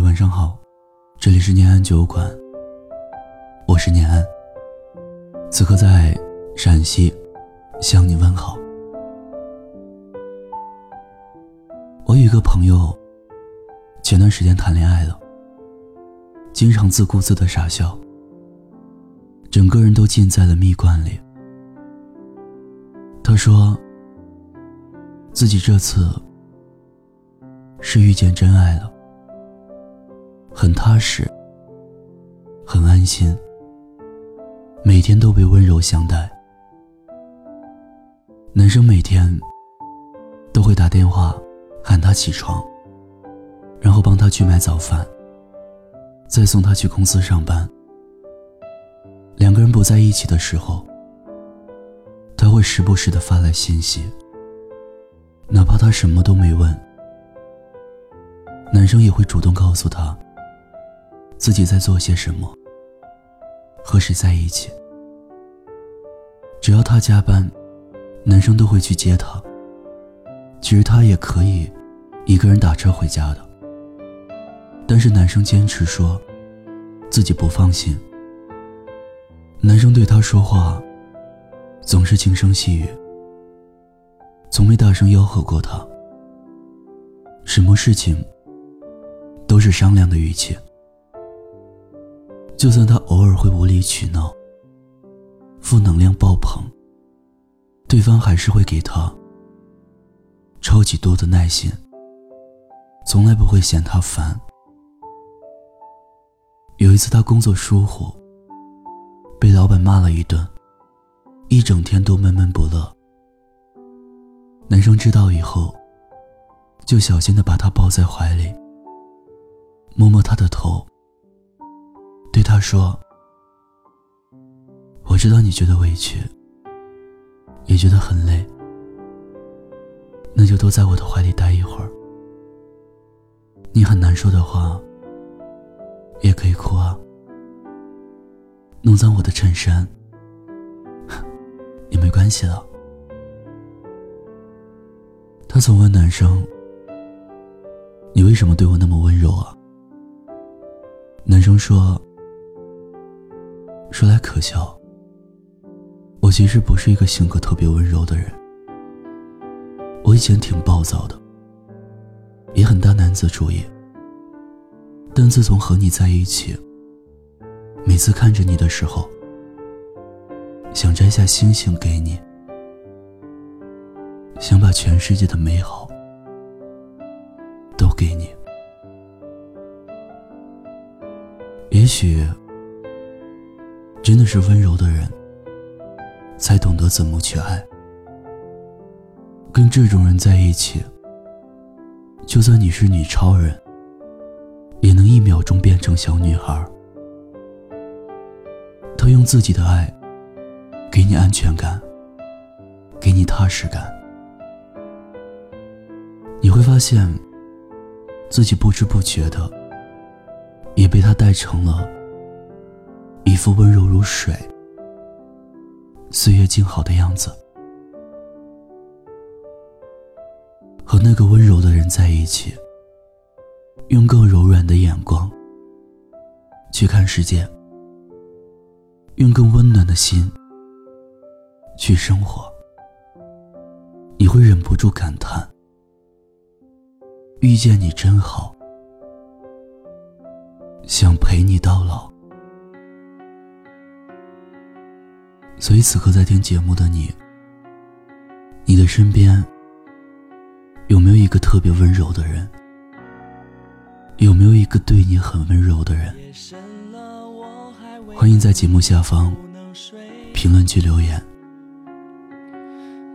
晚上好，这里是念安酒馆，我是念安。此刻在陕西向你问好。我有一个朋友，前段时间谈恋爱了，经常自顾自的傻笑，整个人都浸在了蜜罐里。他说，自己这次是遇见真爱了。很踏实，很安心，每天都被温柔相待。男生每天都会打电话喊她起床，然后帮她去买早饭，再送她去公司上班。两个人不在一起的时候，他会时不时的发来信息，哪怕他什么都没问，男生也会主动告诉她。自己在做些什么？和谁在一起？只要他加班，男生都会去接他。其实他也可以一个人打车回家的，但是男生坚持说自己不放心。男生对他说话总是轻声细语，从没大声吆喝过他。什么事情都是商量的语气。就算他偶尔会无理取闹，负能量爆棚，对方还是会给他超级多的耐心，从来不会嫌他烦。有一次他工作疏忽，被老板骂了一顿，一整天都闷闷不乐。男生知道以后，就小心的把他抱在怀里，摸摸他的头。对他说：“我知道你觉得委屈，也觉得很累，那就多在我的怀里待一会儿。你很难受的话，也可以哭啊。弄脏我的衬衫 也没关系了。”他总问男生：“你为什么对我那么温柔啊？”男生说。说来可笑，我其实不是一个性格特别温柔的人。我以前挺暴躁的，也很大男子主义。但自从和你在一起，每次看着你的时候，想摘下星星给你，想把全世界的美好都给你。也许。真的是温柔的人，才懂得怎么去爱。跟这种人在一起，就算你是女超人，也能一秒钟变成小女孩。他用自己的爱，给你安全感，给你踏实感。你会发现，自己不知不觉的，也被他带成了。一副温柔如水、岁月静好的样子，和那个温柔的人在一起，用更柔软的眼光去看世界，用更温暖的心去生活，你会忍不住感叹：遇见你真好，想陪你到老。所以此刻在听节目的你，你的身边有没有一个特别温柔的人？有没有一个对你很温柔的人？欢迎在节目下方评论区留言。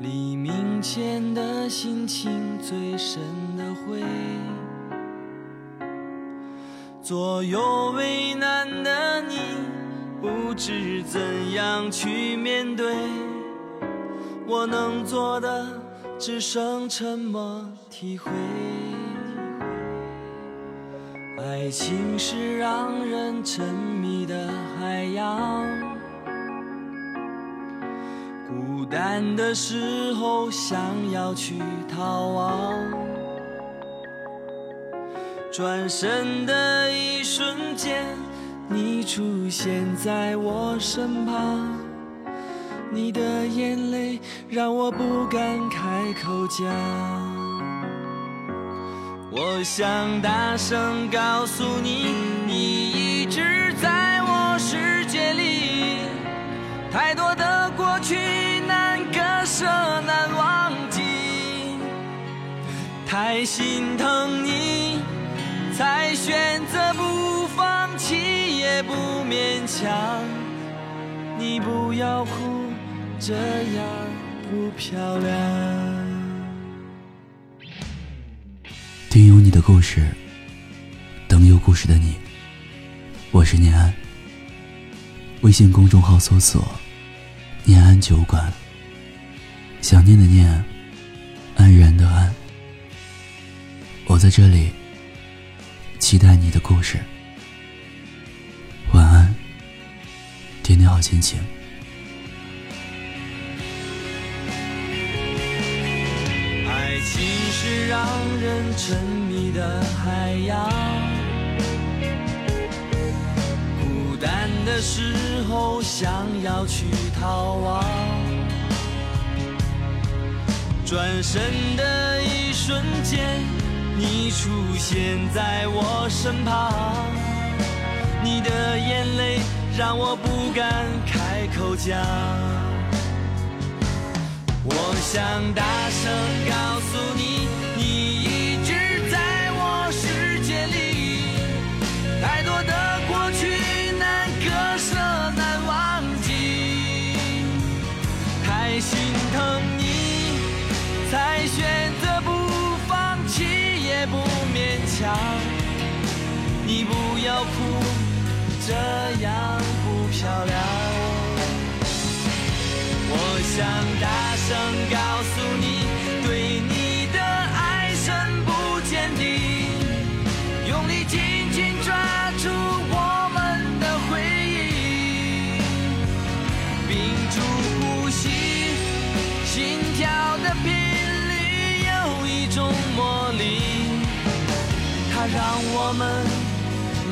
黎明前的心情最深的灰，左右为难的。不知怎样去面对，我能做的只剩沉默体会。爱情是让人沉迷的海洋，孤单的时候想要去逃亡，转身的一瞬间，你出现在我身旁，你的眼泪让我不敢开口讲。我想大声告诉你，你一直在我世界里，太多的过去难割舍难忘记，太心疼你。才选择，勉强。你不要哭，这样不漂亮。听有你的故事，等有故事的你。我是念安。微信公众号搜索“念安酒馆”，想念的念，安然的安。我在这里。期待你的故事。好心情。爱情是让人沉迷的海洋，孤单的时候想要去逃亡，转身的一瞬间。你出现在我身旁，你的眼泪让我不敢开口讲。我想大声告诉你，你不要哭，这样不漂亮。我想大声告诉你，对你的爱深不见底，用力紧紧抓住我们的回忆，屏住呼吸，心跳的频率有一种魔力。它让我们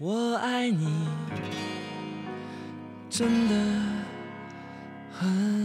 我爱你，真的很。